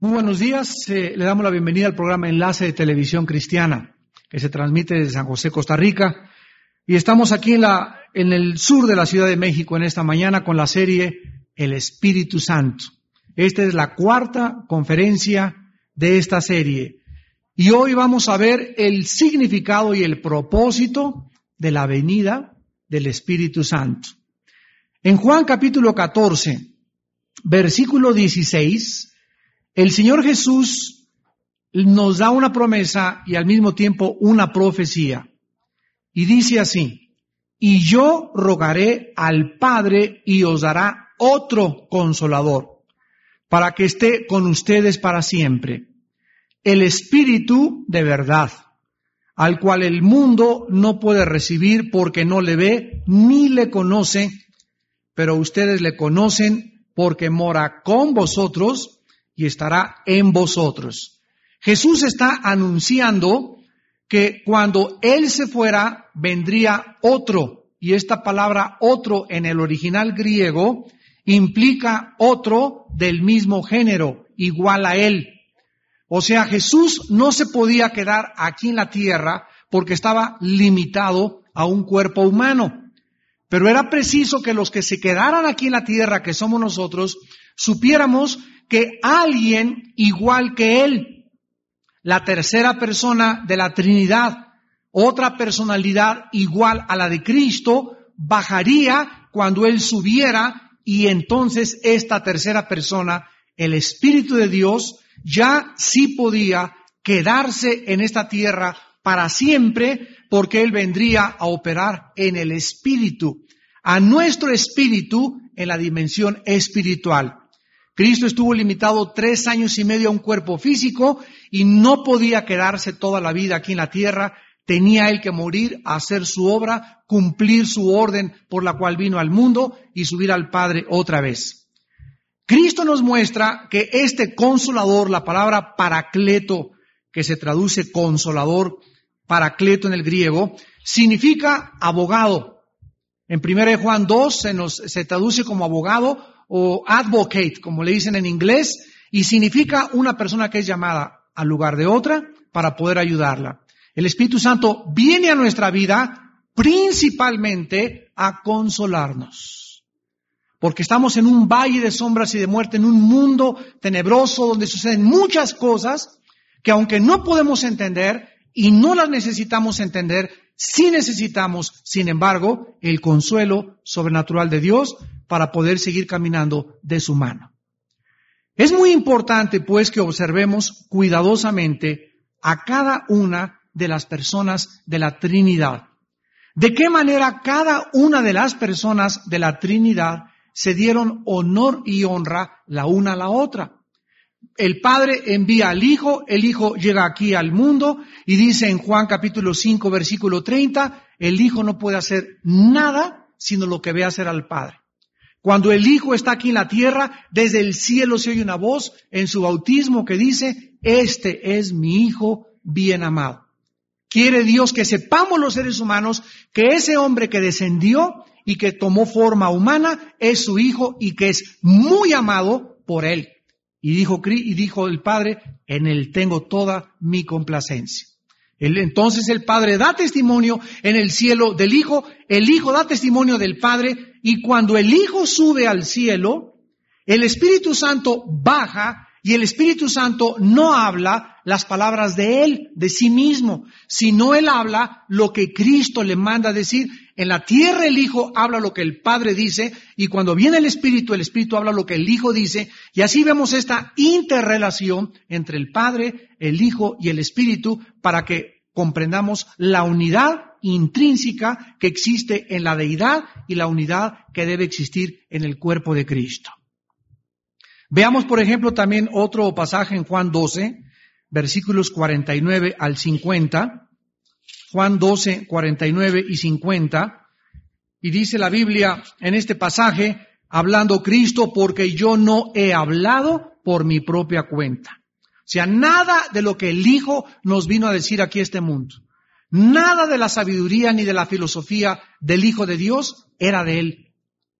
Muy buenos días. Eh, le damos la bienvenida al programa Enlace de Televisión Cristiana, que se transmite desde San José, Costa Rica. Y estamos aquí en, la, en el sur de la Ciudad de México en esta mañana con la serie El Espíritu Santo. Esta es la cuarta conferencia de esta serie. Y hoy vamos a ver el significado y el propósito de la venida del Espíritu Santo. En Juan capítulo 14, versículo 16, el Señor Jesús nos da una promesa y al mismo tiempo una profecía. Y dice así, y yo rogaré al Padre y os dará otro consolador, para que esté con ustedes para siempre, el Espíritu de verdad, al cual el mundo no puede recibir porque no le ve ni le conoce, pero ustedes le conocen porque mora con vosotros y estará en vosotros. Jesús está anunciando que cuando Él se fuera, vendría otro. Y esta palabra otro en el original griego implica otro del mismo género, igual a Él. O sea, Jesús no se podía quedar aquí en la tierra porque estaba limitado a un cuerpo humano. Pero era preciso que los que se quedaran aquí en la tierra, que somos nosotros, supiéramos que alguien igual que Él, la tercera persona de la Trinidad, otra personalidad igual a la de Cristo, bajaría cuando Él subiera y entonces esta tercera persona, el Espíritu de Dios, ya sí podía quedarse en esta tierra para siempre porque Él vendría a operar en el Espíritu, a nuestro Espíritu en la dimensión espiritual. Cristo estuvo limitado tres años y medio a un cuerpo físico y no podía quedarse toda la vida aquí en la tierra. Tenía él que morir, hacer su obra, cumplir su orden por la cual vino al mundo y subir al Padre otra vez. Cristo nos muestra que este consolador, la palabra paracleto, que se traduce consolador, paracleto en el griego, significa abogado. En 1 Juan 2 se nos se traduce como abogado o advocate, como le dicen en inglés, y significa una persona que es llamada al lugar de otra para poder ayudarla. El Espíritu Santo viene a nuestra vida principalmente a consolarnos. Porque estamos en un valle de sombras y de muerte, en un mundo tenebroso donde suceden muchas cosas que aunque no podemos entender y no las necesitamos entender, sí necesitamos, sin embargo, el consuelo sobrenatural de Dios para poder seguir caminando de su mano. Es muy importante, pues, que observemos cuidadosamente a cada una de las personas de la Trinidad. De qué manera cada una de las personas de la Trinidad se dieron honor y honra la una a la otra. El Padre envía al Hijo, el Hijo llega aquí al mundo y dice en Juan capítulo 5 versículo 30, el Hijo no puede hacer nada sino lo que ve hacer al Padre. Cuando el Hijo está aquí en la tierra, desde el cielo se oye una voz en su bautismo que dice, este es mi Hijo bien amado. Quiere Dios que sepamos los seres humanos que ese hombre que descendió y que tomó forma humana es su Hijo y que es muy amado por Él. Y dijo, y dijo el Padre, en Él tengo toda mi complacencia. Entonces el Padre da testimonio en el cielo del Hijo, el Hijo da testimonio del Padre, y cuando el Hijo sube al cielo, el Espíritu Santo baja y el Espíritu Santo no habla las palabras de Él, de sí mismo, sino Él habla lo que Cristo le manda decir. En la tierra el Hijo habla lo que el Padre dice y cuando viene el Espíritu, el Espíritu habla lo que el Hijo dice y así vemos esta interrelación entre el Padre, el Hijo y el Espíritu para que comprendamos la unidad intrínseca que existe en la deidad y la unidad que debe existir en el cuerpo de Cristo. Veamos, por ejemplo, también otro pasaje en Juan 12, versículos 49 al 50. Juan 12, 49 y 50. Y dice la Biblia en este pasaje, hablando Cristo, porque yo no he hablado por mi propia cuenta. O sea, nada de lo que el Hijo nos vino a decir aquí este mundo, nada de la sabiduría ni de la filosofía del Hijo de Dios era de Él.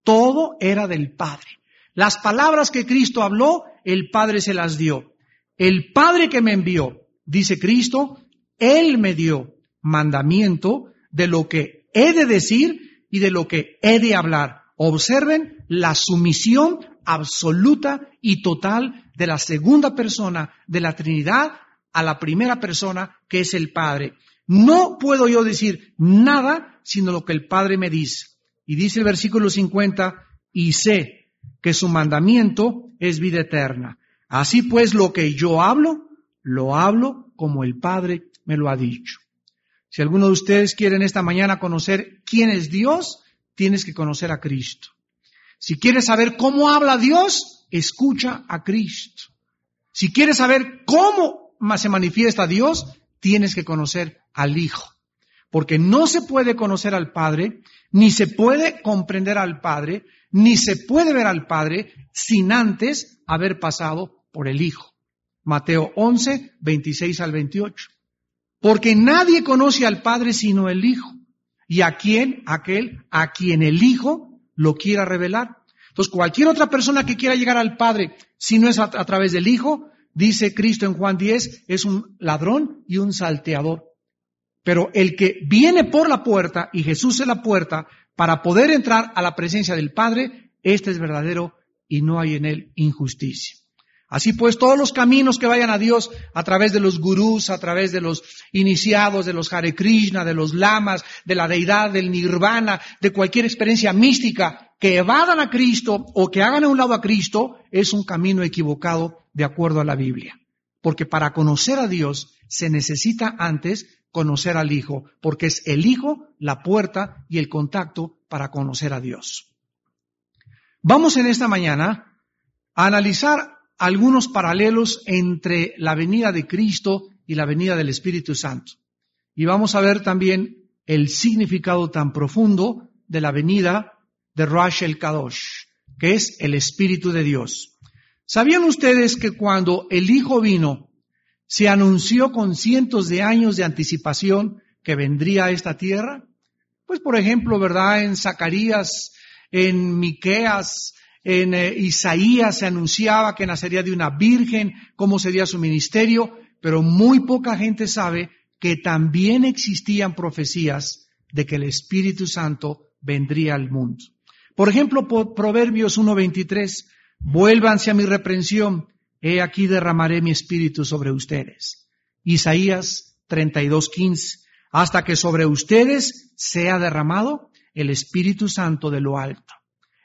Todo era del Padre. Las palabras que Cristo habló, el Padre se las dio. el Padre que me envió, dice Cristo, Él me dio mandamiento de lo que he de decir y de lo que he de hablar. Observen la sumisión absoluta y total de la segunda persona de la Trinidad a la primera persona que es el Padre. No puedo yo decir nada sino lo que el Padre me dice. Y dice el versículo 50, y sé que su mandamiento es vida eterna. Así pues, lo que yo hablo, lo hablo como el Padre me lo ha dicho. Si alguno de ustedes quieren esta mañana conocer quién es Dios, tienes que conocer a Cristo. Si quieres saber cómo habla Dios, escucha a Cristo. Si quieres saber cómo se manifiesta Dios, tienes que conocer al Hijo. Porque no se puede conocer al Padre, ni se puede comprender al Padre, ni se puede ver al Padre sin antes haber pasado por el Hijo. Mateo 11, 26 al 28. Porque nadie conoce al Padre sino el Hijo. Y a quién, aquel, a quien el Hijo lo quiera revelar. Entonces, cualquier otra persona que quiera llegar al Padre, si no es a, a través del Hijo, dice Cristo en Juan 10, es un ladrón y un salteador. Pero el que viene por la puerta, y Jesús es la puerta, para poder entrar a la presencia del Padre, este es verdadero y no hay en él injusticia. Así pues, todos los caminos que vayan a Dios a través de los gurús, a través de los iniciados, de los Hare Krishna, de los lamas, de la deidad, del nirvana, de cualquier experiencia mística que evadan a Cristo o que hagan a un lado a Cristo, es un camino equivocado de acuerdo a la Biblia. Porque para conocer a Dios se necesita antes conocer al Hijo, porque es el Hijo la puerta y el contacto para conocer a Dios. Vamos en esta mañana a analizar algunos paralelos entre la venida de Cristo y la venida del Espíritu Santo. Y vamos a ver también el significado tan profundo de la venida de Rosh el Kadosh, que es el Espíritu de Dios. ¿Sabían ustedes que cuando el Hijo vino se anunció con cientos de años de anticipación que vendría a esta tierra? Pues por ejemplo, ¿verdad? En Zacarías, en Miqueas, en eh, Isaías se anunciaba que nacería de una virgen, cómo sería su ministerio, pero muy poca gente sabe que también existían profecías de que el Espíritu Santo vendría al mundo. Por ejemplo, Proverbios 1.23, vuélvanse a mi reprensión, he aquí derramaré mi espíritu sobre ustedes. Isaías 32.15, hasta que sobre ustedes sea derramado el Espíritu Santo de lo alto.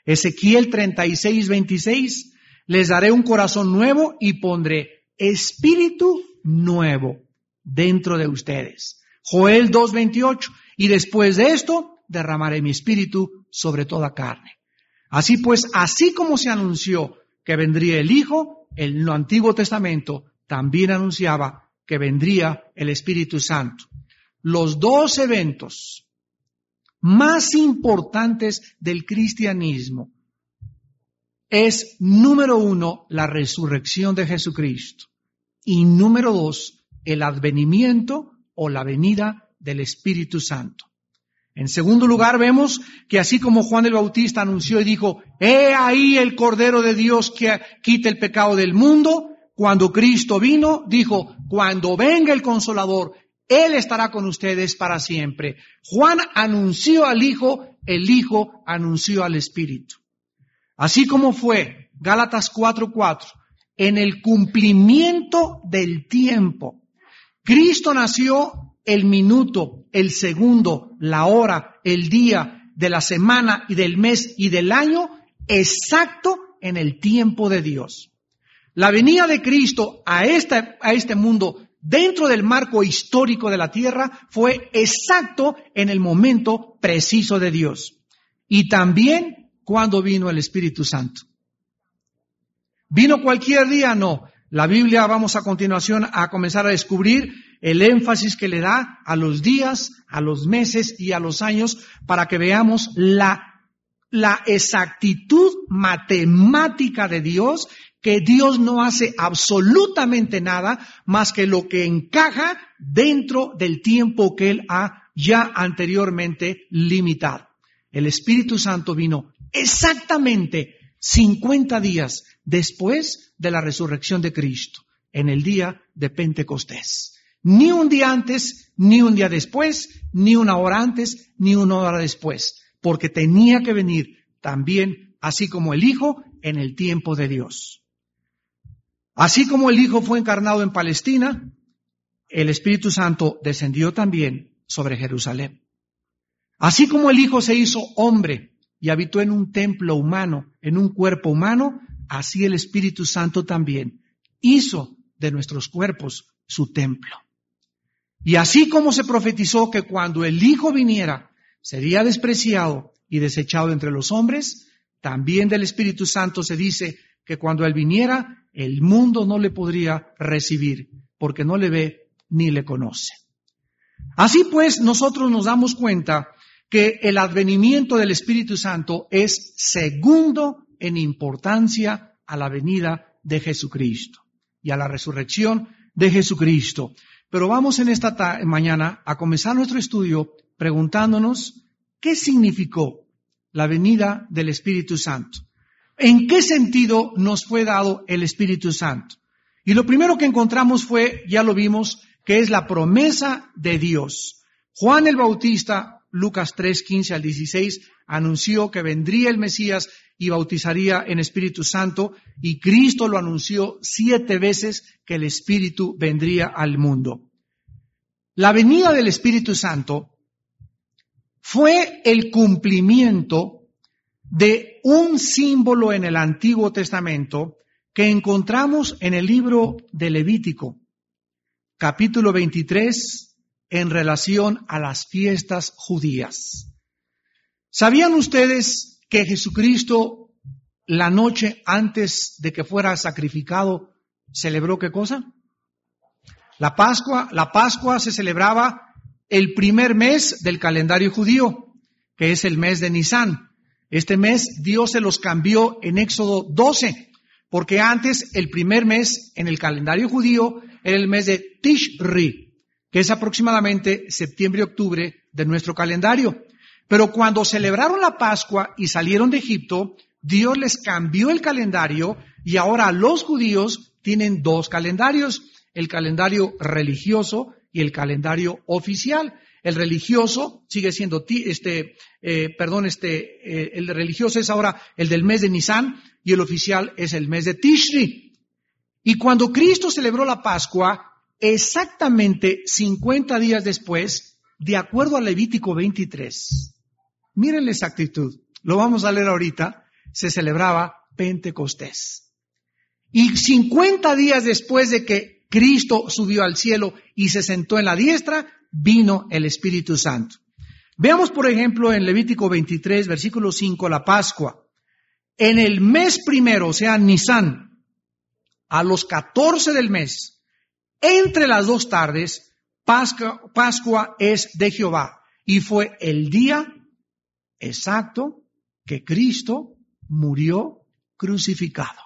Ezequiel 36.26, les daré un corazón nuevo y pondré espíritu nuevo dentro de ustedes. Joel 2.28, y después de esto derramaré mi espíritu sobre toda carne. Así pues, así como se anunció que vendría el Hijo, el Antiguo Testamento también anunciaba que vendría el Espíritu Santo. Los dos eventos más importantes del cristianismo es, número uno, la resurrección de Jesucristo y número dos, el advenimiento o la venida del Espíritu Santo. En segundo lugar, vemos que así como Juan el Bautista anunció y dijo, he ahí el Cordero de Dios que quita el pecado del mundo, cuando Cristo vino, dijo, cuando venga el Consolador, Él estará con ustedes para siempre. Juan anunció al Hijo, el Hijo anunció al Espíritu. Así como fue, Gálatas 4:4, en el cumplimiento del tiempo. Cristo nació el minuto, el segundo, la hora, el día de la semana y del mes y del año exacto en el tiempo de Dios. La venida de Cristo a este, a este mundo dentro del marco histórico de la tierra fue exacto en el momento preciso de Dios. Y también cuando vino el Espíritu Santo. ¿Vino cualquier día? No. La Biblia vamos a continuación a comenzar a descubrir el énfasis que le da a los días, a los meses y a los años para que veamos la, la exactitud matemática de Dios, que Dios no hace absolutamente nada más que lo que encaja dentro del tiempo que Él ha ya anteriormente limitado. El Espíritu Santo vino exactamente 50 días después de la resurrección de Cristo. en el día de Pentecostés. Ni un día antes, ni un día después, ni una hora antes, ni una hora después, porque tenía que venir también, así como el Hijo, en el tiempo de Dios. Así como el Hijo fue encarnado en Palestina, el Espíritu Santo descendió también sobre Jerusalén. Así como el Hijo se hizo hombre y habitó en un templo humano, en un cuerpo humano, así el Espíritu Santo también hizo de nuestros cuerpos su templo. Y así como se profetizó que cuando el Hijo viniera sería despreciado y desechado entre los hombres, también del Espíritu Santo se dice que cuando Él viniera, el mundo no le podría recibir, porque no le ve ni le conoce. Así pues, nosotros nos damos cuenta que el advenimiento del Espíritu Santo es segundo en importancia a la venida de Jesucristo y a la resurrección de Jesucristo. Pero vamos en esta mañana a comenzar nuestro estudio preguntándonos qué significó la venida del Espíritu Santo. ¿En qué sentido nos fue dado el Espíritu Santo? Y lo primero que encontramos fue, ya lo vimos, que es la promesa de Dios. Juan el Bautista, Lucas 3, 15 al 16, anunció que vendría el Mesías y bautizaría en Espíritu Santo y Cristo lo anunció siete veces que el Espíritu vendría al mundo. La venida del Espíritu Santo fue el cumplimiento de un símbolo en el Antiguo Testamento que encontramos en el libro de Levítico, capítulo 23, en relación a las fiestas judías. ¿Sabían ustedes que Jesucristo la noche antes de que fuera sacrificado celebró qué cosa? La Pascua, la Pascua se celebraba el primer mes del calendario judío, que es el mes de Nisan. Este mes Dios se los cambió en Éxodo 12, porque antes el primer mes en el calendario judío era el mes de Tishri, que es aproximadamente septiembre-octubre de nuestro calendario. Pero cuando celebraron la Pascua y salieron de Egipto, Dios les cambió el calendario y ahora los judíos tienen dos calendarios, el calendario religioso y el calendario oficial. El religioso sigue siendo, este, eh, perdón, este, eh, el religioso es ahora el del mes de Nisan y el oficial es el mes de Tishri. Y cuando Cristo celebró la Pascua, exactamente 50 días después, de acuerdo a Levítico 23, Miren la exactitud. Lo vamos a leer ahorita. Se celebraba Pentecostés. Y 50 días después de que Cristo subió al cielo y se sentó en la diestra, vino el Espíritu Santo. Veamos, por ejemplo, en Levítico 23, versículo 5, la Pascua. En el mes primero, o sea, Nisan, a los 14 del mes, entre las dos tardes, Pascua, Pascua es de Jehová. Y fue el día exacto que Cristo murió crucificado.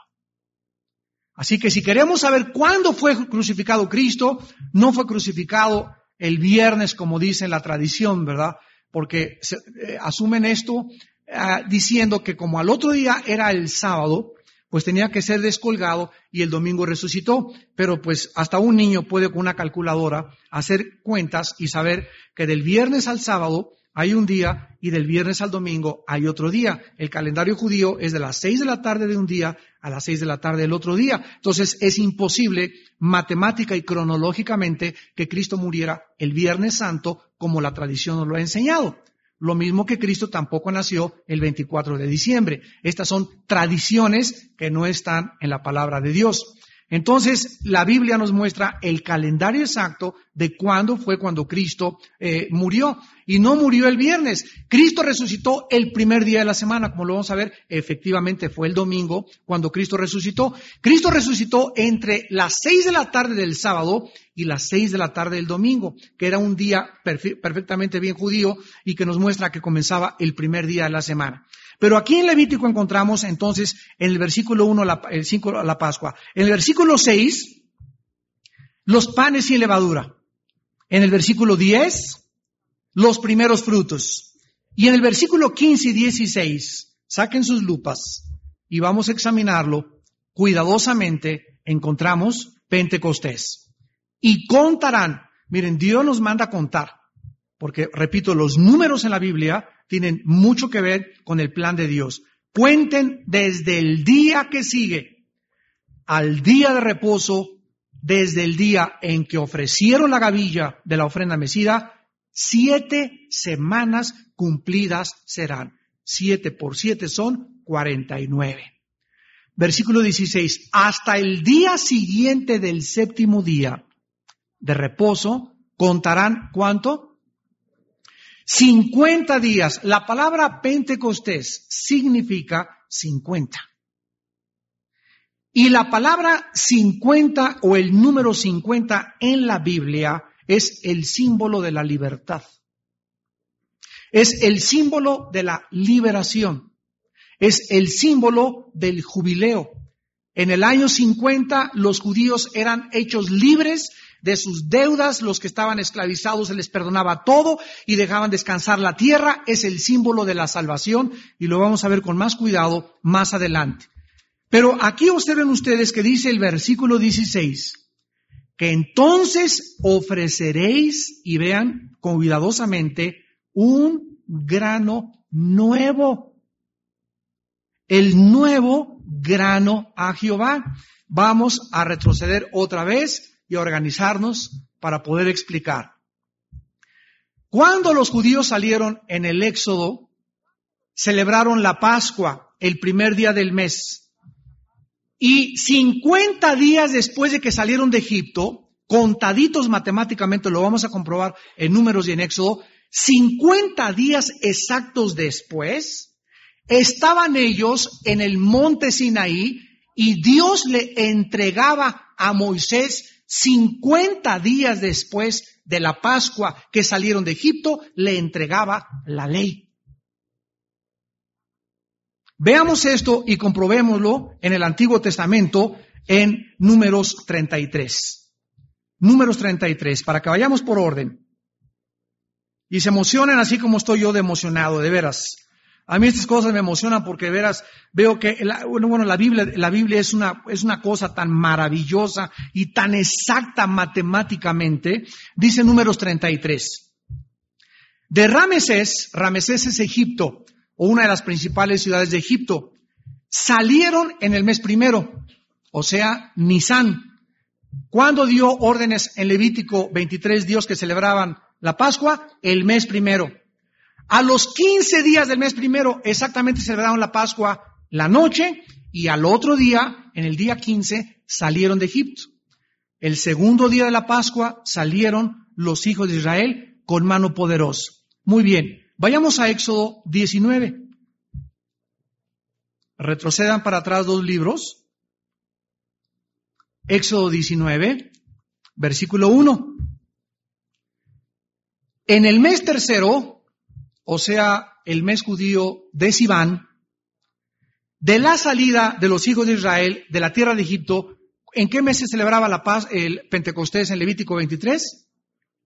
Así que si queremos saber cuándo fue crucificado Cristo, no fue crucificado el viernes como dice la tradición, ¿verdad? Porque eh, asumen esto ah, diciendo que como al otro día era el sábado, pues tenía que ser descolgado y el domingo resucitó. Pero pues hasta un niño puede con una calculadora hacer cuentas y saber que del viernes al sábado hay un día y del viernes al domingo hay otro día. El calendario judío es de las seis de la tarde de un día a las seis de la tarde del otro día. Entonces es imposible matemática y cronológicamente que Cristo muriera el viernes santo como la tradición nos lo ha enseñado. Lo mismo que Cristo tampoco nació el 24 de diciembre. Estas son tradiciones que no están en la palabra de Dios. Entonces, la Biblia nos muestra el calendario exacto de cuándo fue cuando Cristo eh, murió. Y no murió el viernes. Cristo resucitó el primer día de la semana, como lo vamos a ver, efectivamente fue el domingo cuando Cristo resucitó. Cristo resucitó entre las seis de la tarde del sábado y las seis de la tarde del domingo, que era un día perfectamente bien judío y que nos muestra que comenzaba el primer día de la semana. Pero aquí en Levítico encontramos entonces en el versículo 1, el 5, la Pascua. En el versículo 6, los panes sin levadura. En el versículo 10, los primeros frutos. Y en el versículo 15 y 16, saquen sus lupas y vamos a examinarlo cuidadosamente, encontramos Pentecostés. Y contarán. Miren, Dios nos manda contar. Porque, repito, los números en la Biblia tienen mucho que ver con el plan de Dios. Cuenten desde el día que sigue al día de reposo, desde el día en que ofrecieron la gavilla de la ofrenda mesida, siete semanas cumplidas serán. Siete por siete son cuarenta y nueve. Versículo 16. Hasta el día siguiente del séptimo día de reposo, contarán cuánto? 50 días. La palabra Pentecostés significa 50. Y la palabra 50 o el número 50 en la Biblia es el símbolo de la libertad. Es el símbolo de la liberación. Es el símbolo del jubileo. En el año 50 los judíos eran hechos libres de sus deudas, los que estaban esclavizados se les perdonaba todo y dejaban descansar la tierra, es el símbolo de la salvación y lo vamos a ver con más cuidado más adelante. Pero aquí observen ustedes que dice el versículo 16, que entonces ofreceréis, y vean cuidadosamente, un grano nuevo. El nuevo grano a Jehová. Vamos a retroceder otra vez y organizarnos para poder explicar. Cuando los judíos salieron en el Éxodo, celebraron la Pascua el primer día del mes. Y 50 días después de que salieron de Egipto, contaditos matemáticamente, lo vamos a comprobar en números y en Éxodo, 50 días exactos después, estaban ellos en el monte Sinaí y Dios le entregaba a Moisés 50 días después de la Pascua que salieron de Egipto, le entregaba la ley. Veamos esto y comprobémoslo en el Antiguo Testamento en Números 33. Números 33, para que vayamos por orden. Y se emocionen así como estoy yo de emocionado, de veras. A mí estas cosas me emocionan porque veras, veo que, la, bueno, la Biblia, la Biblia es una, es una cosa tan maravillosa y tan exacta matemáticamente. Dice números 33. De Ramesés, Ramesés es Egipto, o una de las principales ciudades de Egipto, salieron en el mes primero, o sea, Nisan. ¿Cuándo dio órdenes en Levítico 23 Dios que celebraban la Pascua? El mes primero. A los 15 días del mes primero, exactamente celebraron la Pascua la noche y al otro día, en el día 15, salieron de Egipto. El segundo día de la Pascua salieron los hijos de Israel con mano poderosa. Muy bien, vayamos a Éxodo 19. Retrocedan para atrás dos libros. Éxodo 19, versículo 1. En el mes tercero, o sea, el mes judío de Sivan, de la salida de los hijos de Israel de la tierra de Egipto, ¿en qué mes se celebraba la paz, el Pentecostés en Levítico 23?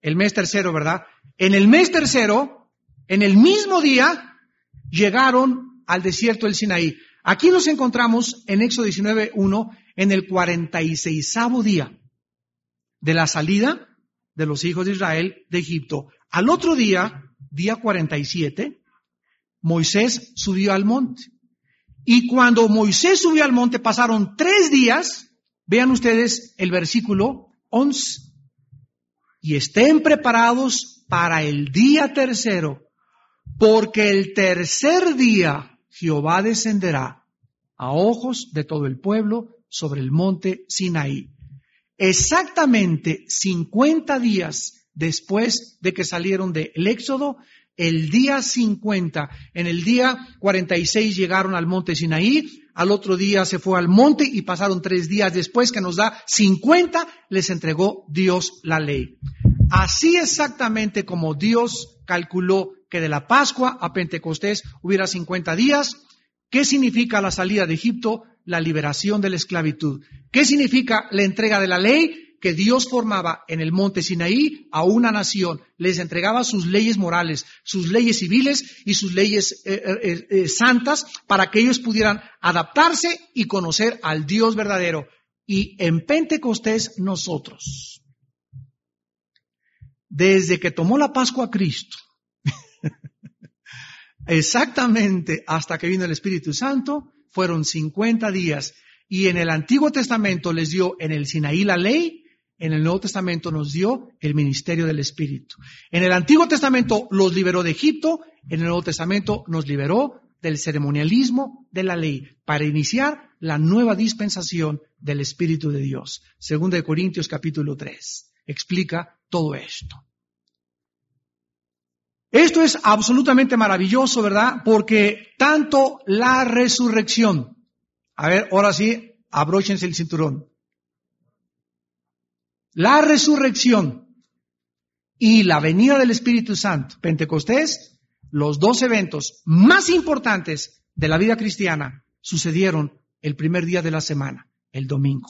El mes tercero, ¿verdad? En el mes tercero, en el mismo día, llegaron al desierto del Sinaí. Aquí nos encontramos en Éxodo 19.1, en el 46 día de la salida de los hijos de Israel de Egipto. Al otro día, día 47, Moisés subió al monte. Y cuando Moisés subió al monte pasaron tres días, vean ustedes el versículo 11, y estén preparados para el día tercero, porque el tercer día Jehová descenderá a ojos de todo el pueblo sobre el monte Sinaí. Exactamente 50 días después de que salieron del Éxodo, el día 50, en el día 46 llegaron al monte Sinaí, al otro día se fue al monte y pasaron tres días después que nos da 50, les entregó Dios la ley. Así exactamente como Dios calculó que de la Pascua a Pentecostés hubiera 50 días, ¿qué significa la salida de Egipto? La liberación de la esclavitud. ¿Qué significa la entrega de la ley? Que Dios formaba en el monte Sinaí a una nación, les entregaba sus leyes morales, sus leyes civiles y sus leyes eh, eh, eh, santas para que ellos pudieran adaptarse y conocer al Dios verdadero. y en Pentecostés nosotros. Desde que tomó la Pascua Cristo, exactamente hasta que vino el Espíritu Santo, fueron 50 días. Y en el Antiguo Testamento les dio en el Sinaí la ley, en el Nuevo Testamento nos dio el ministerio del Espíritu. En el Antiguo Testamento los liberó de Egipto, en el Nuevo Testamento nos liberó del ceremonialismo de la ley para iniciar la nueva dispensación del Espíritu de Dios. Segunda de Corintios capítulo 3 explica todo esto. Esto es absolutamente maravilloso, ¿verdad? Porque tanto la resurrección, a ver, ahora sí, abróchense el cinturón. La resurrección y la venida del Espíritu Santo, Pentecostés, los dos eventos más importantes de la vida cristiana sucedieron el primer día de la semana, el domingo.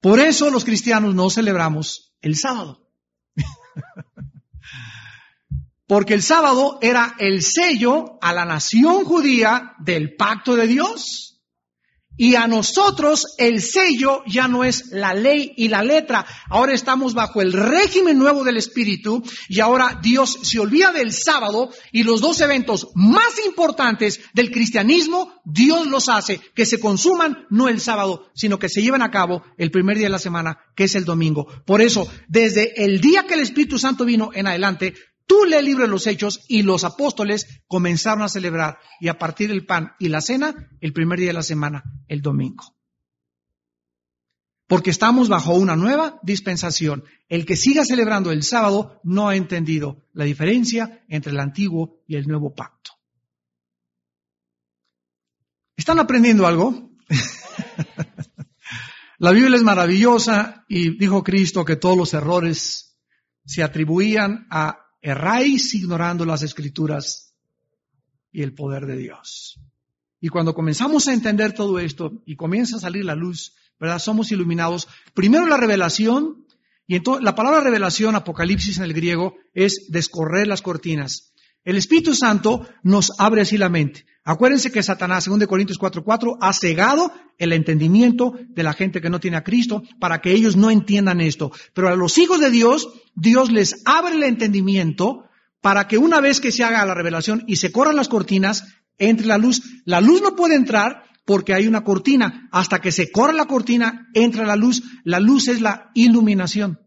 Por eso los cristianos no celebramos el sábado. Porque el sábado era el sello a la nación judía del pacto de Dios. Y a nosotros el sello ya no es la ley y la letra. Ahora estamos bajo el régimen nuevo del Espíritu y ahora Dios se olvida del sábado y los dos eventos más importantes del cristianismo, Dios los hace que se consuman no el sábado, sino que se lleven a cabo el primer día de la semana, que es el domingo. Por eso, desde el día que el Espíritu Santo vino en adelante, Tú lee el libro de los Hechos y los apóstoles comenzaron a celebrar y a partir del pan y la cena el primer día de la semana, el domingo. Porque estamos bajo una nueva dispensación. El que siga celebrando el sábado no ha entendido la diferencia entre el antiguo y el nuevo pacto. ¿Están aprendiendo algo? la Biblia es maravillosa y dijo Cristo que todos los errores se atribuían a erráis ignorando las escrituras y el poder de Dios. Y cuando comenzamos a entender todo esto y comienza a salir la luz, ¿verdad? Somos iluminados. Primero la revelación, y entonces la palabra revelación, apocalipsis en el griego, es descorrer las cortinas. El Espíritu Santo nos abre así la mente. Acuérdense que Satanás, según de Corintios 4:4, ha cegado el entendimiento de la gente que no tiene a Cristo para que ellos no entiendan esto. Pero a los hijos de Dios, Dios les abre el entendimiento para que una vez que se haga la revelación y se corran las cortinas, entre la luz. La luz no puede entrar porque hay una cortina. Hasta que se corra la cortina, entra la luz. La luz es la iluminación.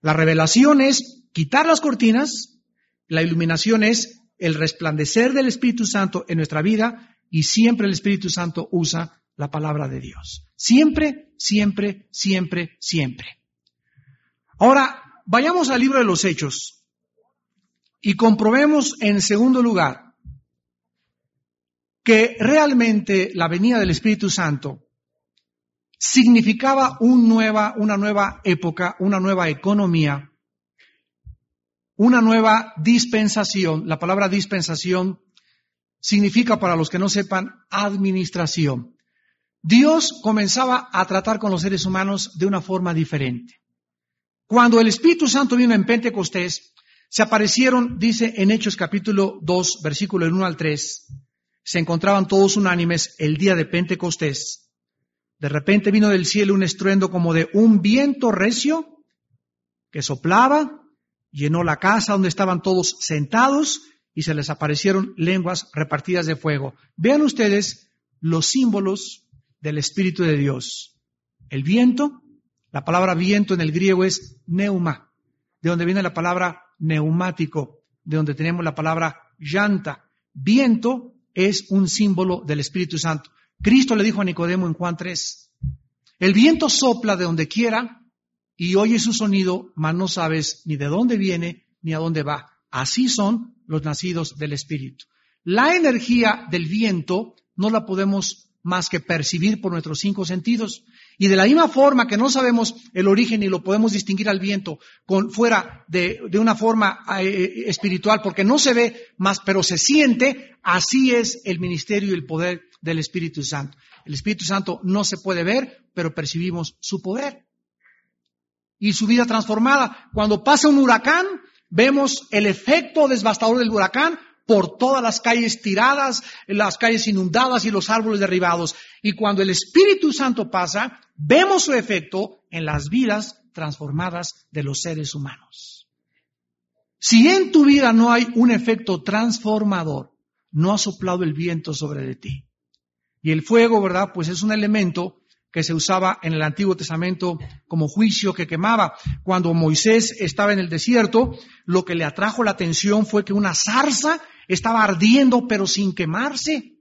La revelación es quitar las cortinas. La iluminación es el resplandecer del Espíritu Santo en nuestra vida y siempre el Espíritu Santo usa la palabra de Dios. Siempre, siempre, siempre, siempre. Ahora, vayamos al libro de los Hechos y comprobemos en segundo lugar que realmente la venida del Espíritu Santo significaba un nueva, una nueva época, una nueva economía una nueva dispensación. La palabra dispensación significa, para los que no sepan, administración. Dios comenzaba a tratar con los seres humanos de una forma diferente. Cuando el Espíritu Santo vino en Pentecostés, se aparecieron, dice en Hechos capítulo 2, versículo 1 al 3, se encontraban todos unánimes el día de Pentecostés. De repente vino del cielo un estruendo como de un viento recio que soplaba llenó la casa donde estaban todos sentados y se les aparecieron lenguas repartidas de fuego. Vean ustedes los símbolos del Espíritu de Dios. El viento, la palabra viento en el griego es neuma, de donde viene la palabra neumático, de donde tenemos la palabra llanta. Viento es un símbolo del Espíritu Santo. Cristo le dijo a Nicodemo en Juan 3, el viento sopla de donde quiera y oyes su sonido, mas no sabes ni de dónde viene ni a dónde va. Así son los nacidos del Espíritu. La energía del viento no la podemos más que percibir por nuestros cinco sentidos. Y de la misma forma que no sabemos el origen y lo podemos distinguir al viento con, fuera de, de una forma eh, espiritual, porque no se ve más, pero se siente, así es el ministerio y el poder del Espíritu Santo. El Espíritu Santo no se puede ver, pero percibimos su poder y su vida transformada. Cuando pasa un huracán, vemos el efecto devastador del huracán por todas las calles tiradas, las calles inundadas y los árboles derribados. Y cuando el Espíritu Santo pasa, vemos su efecto en las vidas transformadas de los seres humanos. Si en tu vida no hay un efecto transformador, no ha soplado el viento sobre de ti. Y el fuego, ¿verdad? Pues es un elemento que se usaba en el Antiguo Testamento como juicio que quemaba. Cuando Moisés estaba en el desierto, lo que le atrajo la atención fue que una zarza estaba ardiendo pero sin quemarse.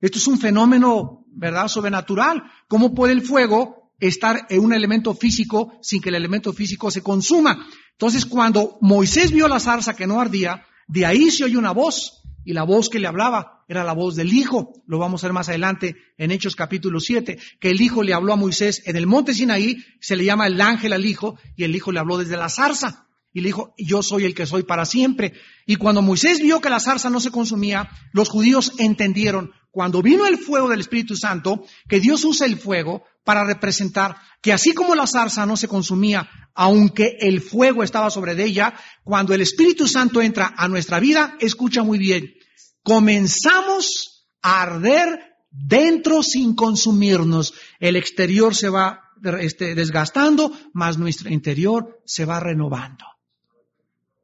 Esto es un fenómeno, ¿verdad?, sobrenatural. ¿Cómo puede el fuego estar en un elemento físico sin que el elemento físico se consuma? Entonces, cuando Moisés vio la zarza que no ardía, de ahí se oye una voz. Y la voz que le hablaba era la voz del Hijo. Lo vamos a ver más adelante en Hechos capítulo 7, que el Hijo le habló a Moisés en el monte Sinaí, se le llama el ángel al Hijo, y el Hijo le habló desde la zarza. Y le dijo, yo soy el que soy para siempre. Y cuando Moisés vio que la zarza no se consumía, los judíos entendieron, cuando vino el fuego del Espíritu Santo, que Dios usa el fuego para representar que así como la zarza no se consumía, aunque el fuego estaba sobre ella, cuando el Espíritu Santo entra a nuestra vida, escucha muy bien, comenzamos a arder dentro sin consumirnos. El exterior se va este, desgastando, mas nuestro interior se va renovando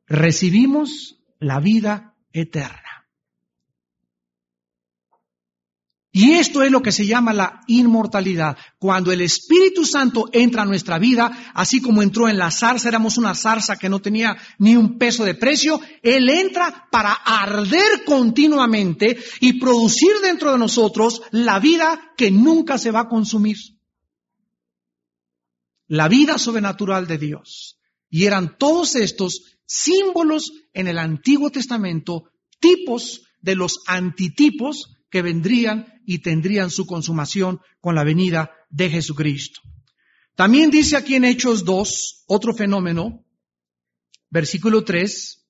recibimos la vida eterna. Y esto es lo que se llama la inmortalidad. Cuando el Espíritu Santo entra a nuestra vida, así como entró en la zarza, éramos una zarza que no tenía ni un peso de precio, Él entra para arder continuamente y producir dentro de nosotros la vida que nunca se va a consumir. La vida sobrenatural de Dios. Y eran todos estos símbolos en el Antiguo Testamento, tipos de los antitipos que vendrían y tendrían su consumación con la venida de Jesucristo. También dice aquí en Hechos 2, otro fenómeno, versículo 3,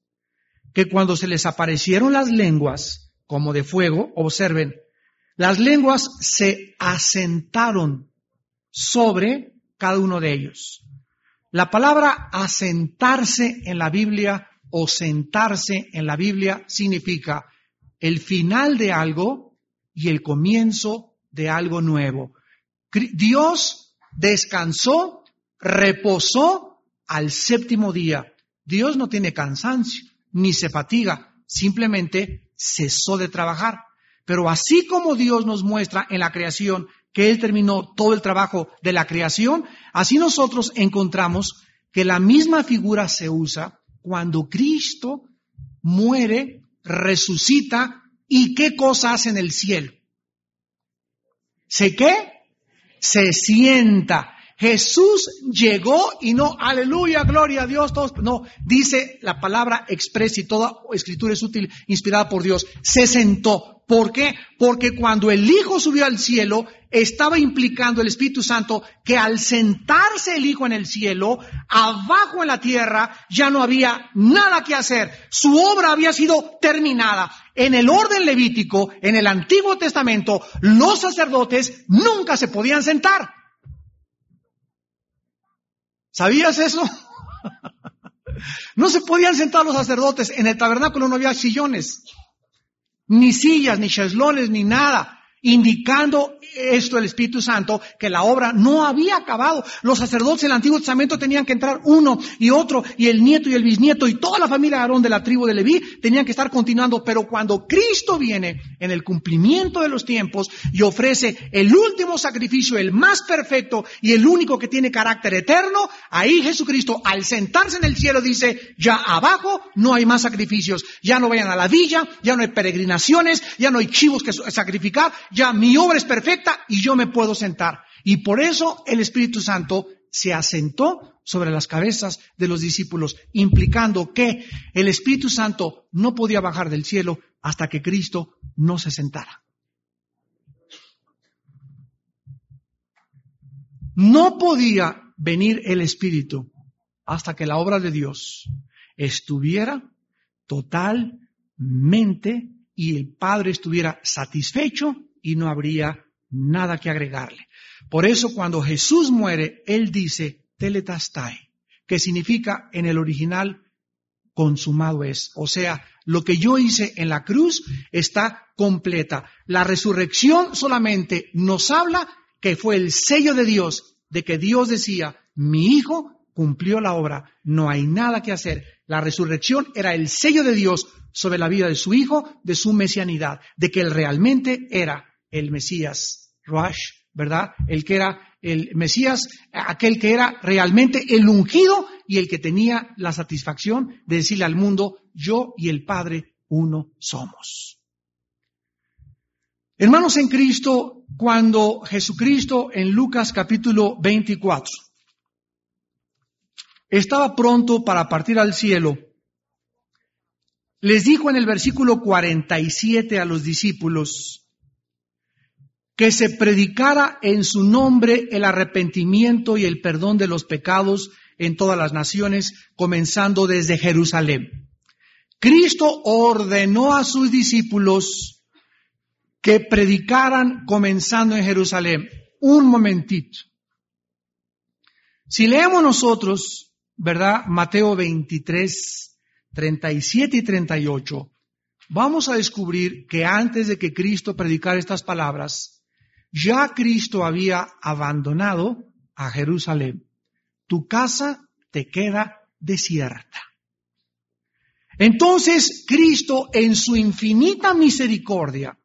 que cuando se les aparecieron las lenguas como de fuego, observen, las lenguas se asentaron sobre cada uno de ellos. La palabra asentarse en la Biblia o sentarse en la Biblia significa el final de algo y el comienzo de algo nuevo. Dios descansó, reposó al séptimo día. Dios no tiene cansancio ni se fatiga, simplemente cesó de trabajar. Pero así como Dios nos muestra en la creación que Él terminó todo el trabajo de la creación, así nosotros encontramos que la misma figura se usa cuando Cristo muere, resucita y qué cosa hace en el cielo. ¿Se qué? Se sienta. Jesús llegó y no, aleluya, gloria a Dios, todos, no, dice la palabra expresa y toda escritura es útil, inspirada por Dios, se sentó. ¿Por qué? Porque cuando el Hijo subió al cielo, estaba implicando el Espíritu Santo que al sentarse el Hijo en el cielo, abajo en la tierra ya no había nada que hacer. Su obra había sido terminada. En el orden levítico, en el Antiguo Testamento, los sacerdotes nunca se podían sentar. ¿Sabías eso? no se podían sentar los sacerdotes. En el tabernáculo no había sillones ni sillas, ni cheslones, ni nada indicando esto el Espíritu Santo, que la obra no había acabado. Los sacerdotes del Antiguo Testamento tenían que entrar uno y otro, y el nieto y el bisnieto y toda la familia de Aarón de la tribu de Leví tenían que estar continuando, pero cuando Cristo viene en el cumplimiento de los tiempos y ofrece el último sacrificio, el más perfecto y el único que tiene carácter eterno, ahí Jesucristo al sentarse en el cielo dice, ya abajo no hay más sacrificios, ya no vayan a la villa, ya no hay peregrinaciones, ya no hay chivos que sacrificar, ya mi obra es perfecta y yo me puedo sentar. Y por eso el Espíritu Santo se asentó sobre las cabezas de los discípulos, implicando que el Espíritu Santo no podía bajar del cielo hasta que Cristo no se sentara. No podía venir el Espíritu hasta que la obra de Dios estuviera totalmente y el Padre estuviera satisfecho y no habría nada que agregarle. Por eso cuando Jesús muere, Él dice teletastai, que significa en el original consumado es. O sea, lo que yo hice en la cruz está completa. La resurrección solamente nos habla que fue el sello de Dios, de que Dios decía, mi hijo cumplió la obra, no hay nada que hacer. La resurrección era el sello de Dios sobre la vida de su hijo, de su mesianidad, de que él realmente era el Mesías, Rush, ¿verdad? El que era el Mesías, aquel que era realmente el ungido y el que tenía la satisfacción de decirle al mundo, yo y el Padre uno somos. Hermanos en Cristo, cuando Jesucristo en Lucas capítulo 24 estaba pronto para partir al cielo, les dijo en el versículo 47 a los discípulos que se predicara en su nombre el arrepentimiento y el perdón de los pecados en todas las naciones, comenzando desde Jerusalén. Cristo ordenó a sus discípulos que predicaran comenzando en Jerusalén. Un momentito. Si leemos nosotros ¿verdad? Mateo 23, 37 y 38, vamos a descubrir que antes de que Cristo predicara estas palabras, ya Cristo había abandonado a Jerusalén. Tu casa te queda desierta. Entonces Cristo en su infinita misericordia,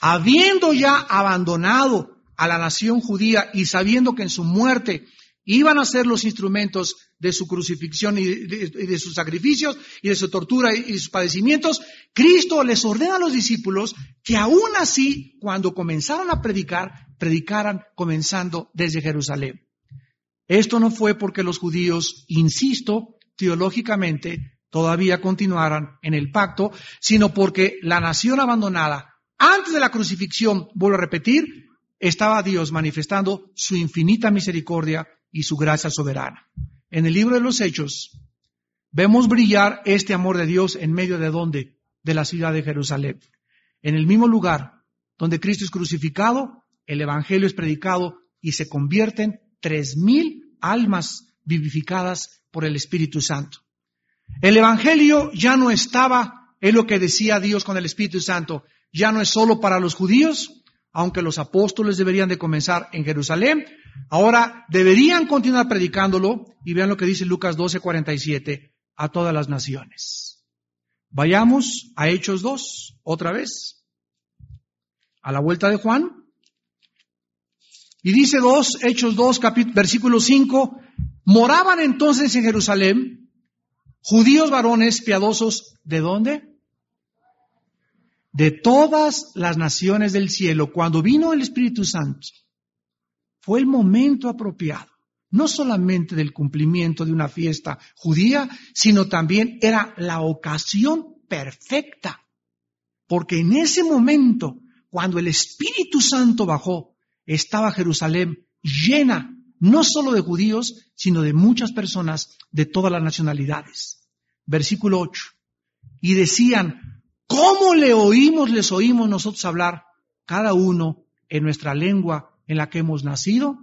habiendo ya abandonado a la nación judía y sabiendo que en su muerte iban a ser los instrumentos de su crucifixión y de, sus sacrificios y de su tortura y, sus padecimientos, Cristo les ordena a los discípulos que aún así, cuando comenzaron a predicar, predicaran comenzando desde Jerusalén. Esto no fue porque los judíos, insisto, teológicamente, todavía continuaran en el pacto, sino porque la nación abandonada, antes de la crucifixión, vuelvo a repetir, estaba Dios manifestando su infinita misericordia y su gracia soberana. En el libro de los Hechos vemos brillar este amor de Dios en medio de dónde? De la ciudad de Jerusalén. En el mismo lugar donde Cristo es crucificado, el Evangelio es predicado y se convierten tres mil almas vivificadas por el Espíritu Santo. El Evangelio ya no estaba, en lo que decía Dios con el Espíritu Santo, ya no es solo para los judíos, aunque los apóstoles deberían de comenzar en Jerusalén, ahora deberían continuar predicándolo y vean lo que dice Lucas 12:47 a todas las naciones. Vayamos a Hechos 2, otra vez, a la vuelta de Juan. Y dice 2, Hechos 2, versículo 5, moraban entonces en Jerusalén judíos varones piadosos, ¿de dónde? De todas las naciones del cielo, cuando vino el Espíritu Santo, fue el momento apropiado, no solamente del cumplimiento de una fiesta judía, sino también era la ocasión perfecta, porque en ese momento, cuando el Espíritu Santo bajó, estaba Jerusalén llena no solo de judíos, sino de muchas personas de todas las nacionalidades. Versículo 8. Y decían, ¿Cómo le oímos, les oímos nosotros hablar, cada uno en nuestra lengua en la que hemos nacido?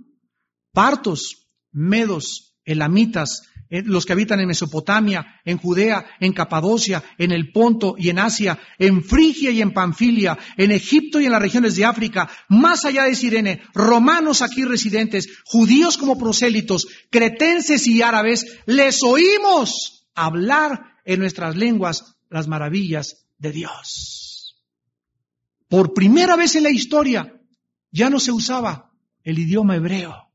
Partos, medos, elamitas, eh, los que habitan en Mesopotamia, en Judea, en Capadocia, en el Ponto y en Asia, en Frigia y en Panfilia, en Egipto y en las regiones de África, más allá de Sirene, romanos aquí residentes, judíos como prosélitos, cretenses y árabes, les oímos hablar en nuestras lenguas las maravillas de Dios. Por primera vez en la historia ya no se usaba el idioma hebreo.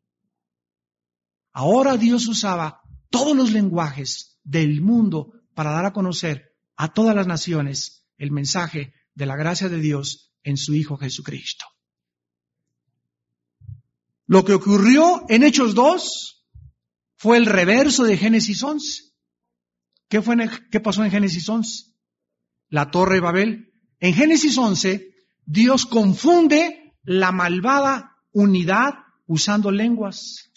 Ahora Dios usaba todos los lenguajes del mundo para dar a conocer a todas las naciones el mensaje de la gracia de Dios en su Hijo Jesucristo. Lo que ocurrió en Hechos 2 fue el reverso de Génesis 11. ¿Qué, fue ¿Qué pasó en Génesis 11? La torre de Babel. En Génesis 11, Dios confunde la malvada unidad usando lenguas.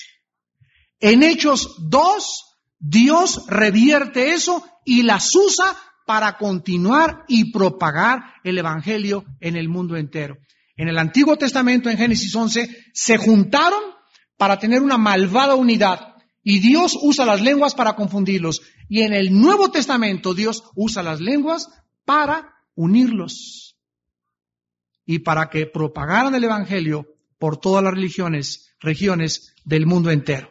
En Hechos 2, Dios revierte eso y las usa para continuar y propagar el Evangelio en el mundo entero. En el Antiguo Testamento, en Génesis 11, se juntaron para tener una malvada unidad Y Dios usa las lenguas para confundirlos. Y en el Nuevo Testamento Dios usa las lenguas para unirlos. Y para que propagaran el Evangelio por todas las religiones, regiones del mundo entero.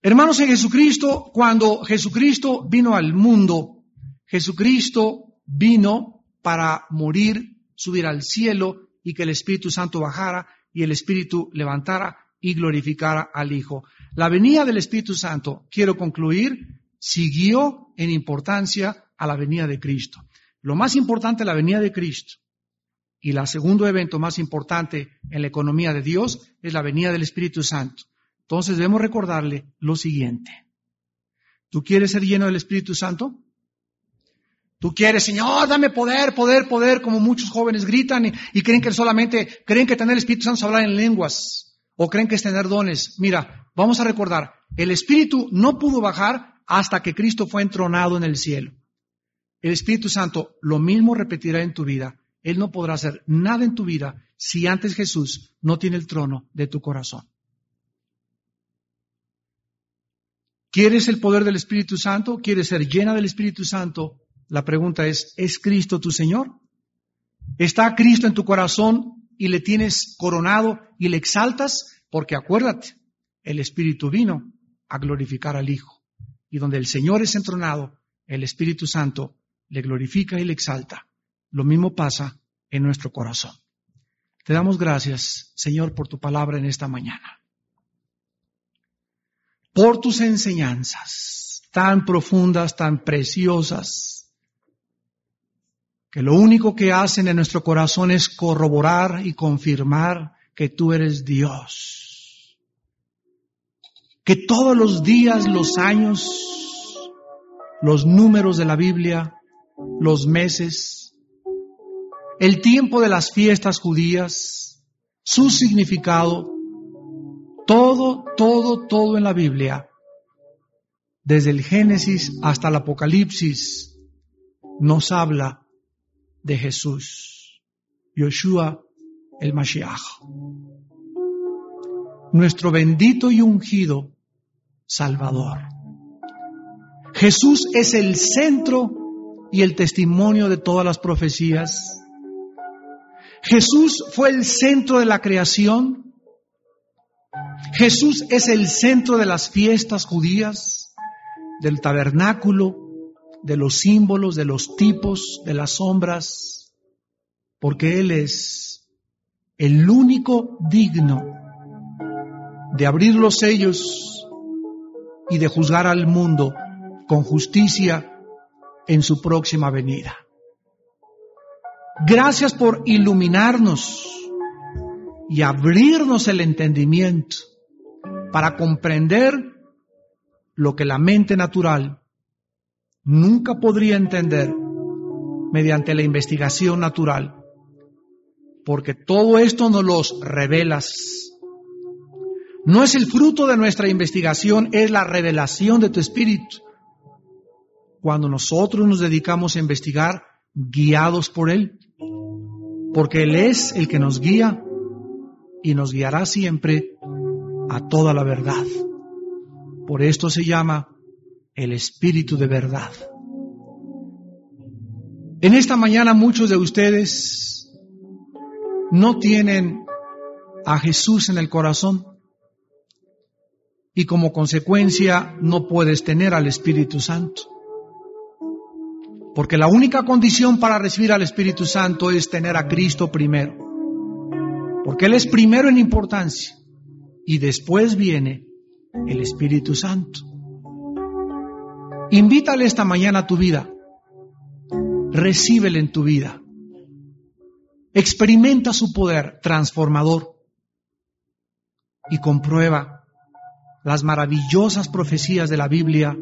Hermanos en Jesucristo, cuando Jesucristo vino al mundo, Jesucristo vino para morir, subir al cielo y que el Espíritu Santo bajara y el Espíritu levantara y glorificara al Hijo. La venida del Espíritu Santo, quiero concluir, siguió en importancia a la venida de Cristo. Lo más importante, la venida de Cristo. Y el segundo evento más importante en la economía de Dios es la venida del Espíritu Santo. Entonces debemos recordarle lo siguiente. ¿Tú quieres ser lleno del Espíritu Santo? Tú quieres, Señor, dame poder, poder, poder, como muchos jóvenes gritan y, creen que solamente, creen que tener el Espíritu Santo es hablar en lenguas o creen que es tener dones. Mira, vamos a recordar, el Espíritu no pudo bajar hasta que Cristo fue entronado en el cielo. El Espíritu Santo lo mismo repetirá en tu vida. Él no podrá hacer nada en tu vida si antes Jesús no tiene el trono de tu corazón. ¿Quieres el poder del Espíritu Santo? ¿Quieres ser llena del Espíritu Santo? La pregunta es, ¿es Cristo tu Señor? ¿Está Cristo en tu corazón y le tienes coronado y le exaltas? Porque acuérdate, el Espíritu vino a glorificar al Hijo. Y donde el Señor es entronado, el Espíritu Santo le glorifica y le exalta. Lo mismo pasa en nuestro corazón. Te damos gracias, Señor, por tu palabra en esta mañana por tus enseñanzas tan profundas, tan preciosas, que lo único que hacen en nuestro corazón es corroborar y confirmar que tú eres Dios. Que todos los días, los años, los números de la Biblia, los meses, el tiempo de las fiestas judías, su significado, todo, todo, todo en la Biblia, desde el Génesis hasta el Apocalipsis, nos habla de Jesús, Yoshua el Mashiach, nuestro bendito y ungido Salvador. Jesús es el centro y el testimonio de todas las profecías. Jesús fue el centro de la creación Jesús es el centro de las fiestas judías, del tabernáculo, de los símbolos, de los tipos, de las sombras, porque Él es el único digno de abrir los sellos y de juzgar al mundo con justicia en su próxima venida. Gracias por iluminarnos y abrirnos el entendimiento para comprender lo que la mente natural nunca podría entender mediante la investigación natural, porque todo esto nos los revelas. No es el fruto de nuestra investigación, es la revelación de tu espíritu. Cuando nosotros nos dedicamos a investigar guiados por Él, porque Él es el que nos guía y nos guiará siempre a toda la verdad. Por esto se llama el Espíritu de verdad. En esta mañana muchos de ustedes no tienen a Jesús en el corazón y como consecuencia no puedes tener al Espíritu Santo. Porque la única condición para recibir al Espíritu Santo es tener a Cristo primero. Porque Él es primero en importancia y después viene el Espíritu Santo. Invítale esta mañana a tu vida. Recíbele en tu vida. Experimenta su poder transformador y comprueba las maravillosas profecías de la Biblia,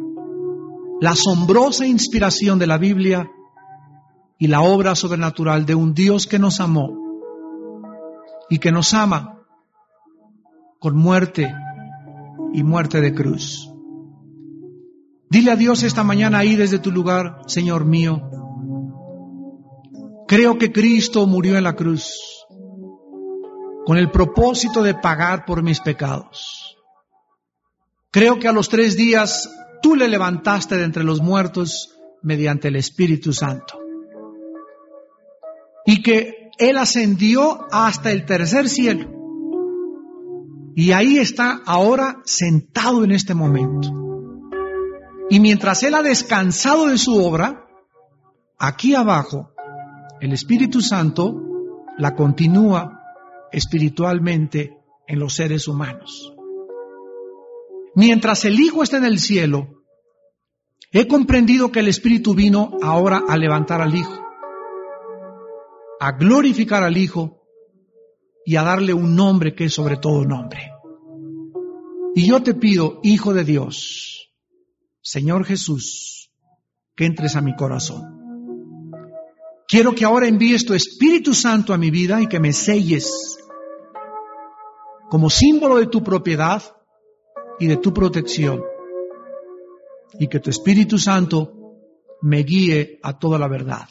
la asombrosa inspiración de la Biblia y la obra sobrenatural de un Dios que nos amó y que nos ama con muerte y muerte de cruz. Dile a Dios esta mañana ahí desde tu lugar, Señor mío, creo que Cristo murió en la cruz con el propósito de pagar por mis pecados. Creo que a los tres días tú le levantaste de entre los muertos mediante el Espíritu Santo. Y que Él ascendió hasta el tercer cielo. Y ahí está ahora sentado en este momento. Y mientras Él ha descansado de su obra, aquí abajo, el Espíritu Santo la continúa espiritualmente en los seres humanos. Mientras el Hijo está en el cielo, he comprendido que el Espíritu vino ahora a levantar al Hijo, a glorificar al Hijo y a darle un nombre que es sobre todo nombre. Y yo te pido, Hijo de Dios, Señor Jesús, que entres a mi corazón. Quiero que ahora envíes tu Espíritu Santo a mi vida y que me selles como símbolo de tu propiedad y de tu protección. Y que tu Espíritu Santo me guíe a toda la verdad.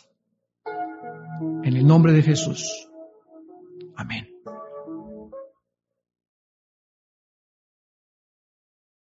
En el nombre de Jesús. Amén.